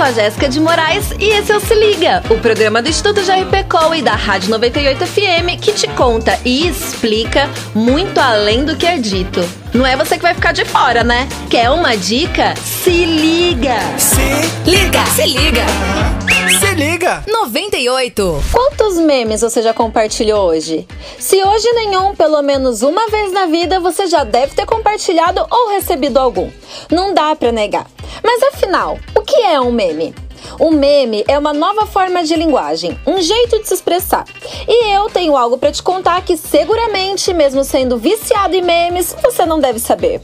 sou a Jéssica de Moraes e esse é o Se Liga, o programa do Instituto JRPCOL e da Rádio 98 FM que te conta e explica muito além do que é dito. Não é você que vai ficar de fora, né? Quer uma dica? Se liga! Se liga! Se liga! Se liga! 98! Quantos memes você já compartilhou hoje? Se hoje nenhum, pelo menos uma vez na vida você já deve ter compartilhado ou recebido algum. Não dá pra negar. Mas afinal, o que é um meme? Um meme é uma nova forma de linguagem, um jeito de se expressar. E eu tenho algo para te contar que seguramente, mesmo sendo viciado em memes, você não deve saber.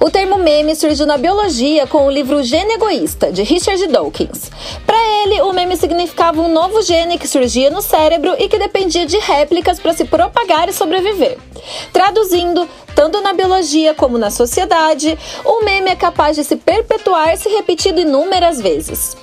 O termo meme surgiu na biologia com o livro Gene Egoísta, de Richard Dawkins. Para ele, o meme significava um novo gene que surgia no cérebro e que dependia de réplicas para se propagar e sobreviver. Traduzindo, tanto na biologia como na sociedade, o meme é capaz de se perpetuar se repetido inúmeras vezes.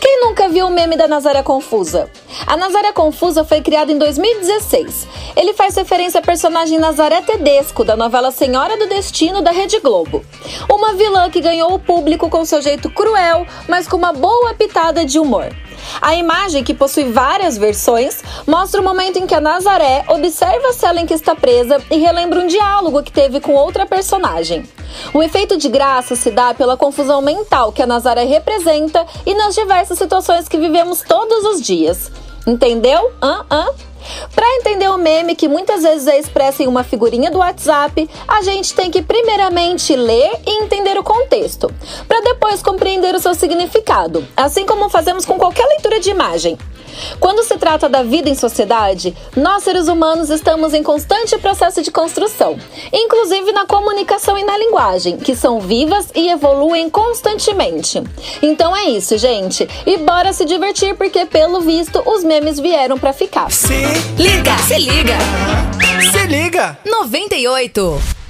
Quem nunca viu o meme da Nazaré Confusa? A Nazaré Confusa foi criada em 2016. Ele faz referência à personagem Nazaré Tedesco, da novela Senhora do Destino da Rede Globo. Uma vilã que ganhou o público com seu jeito cruel, mas com uma boa pitada de humor. A imagem, que possui várias versões, mostra o momento em que a Nazaré observa a cela em que está presa e relembra um diálogo que teve com outra personagem. O efeito de graça se dá pela confusão mental que a Nazaré representa e nas diversas situações que vivemos todos os dias. Entendeu? Hã? Hã? Para entender o meme, que muitas vezes é expresso em uma figurinha do WhatsApp, a gente tem que primeiramente ler e entender o contexto, para depois compreender o seu significado, assim como fazemos com qualquer leitura de imagem. Quando se trata da vida em sociedade, nós seres humanos estamos em constante processo de construção, inclusive na comunicação e na linguagem, que são vivas e evoluem constantemente. Então é isso, gente. E bora se divertir porque pelo visto os memes vieram para ficar. Se liga, se liga. Se liga. 98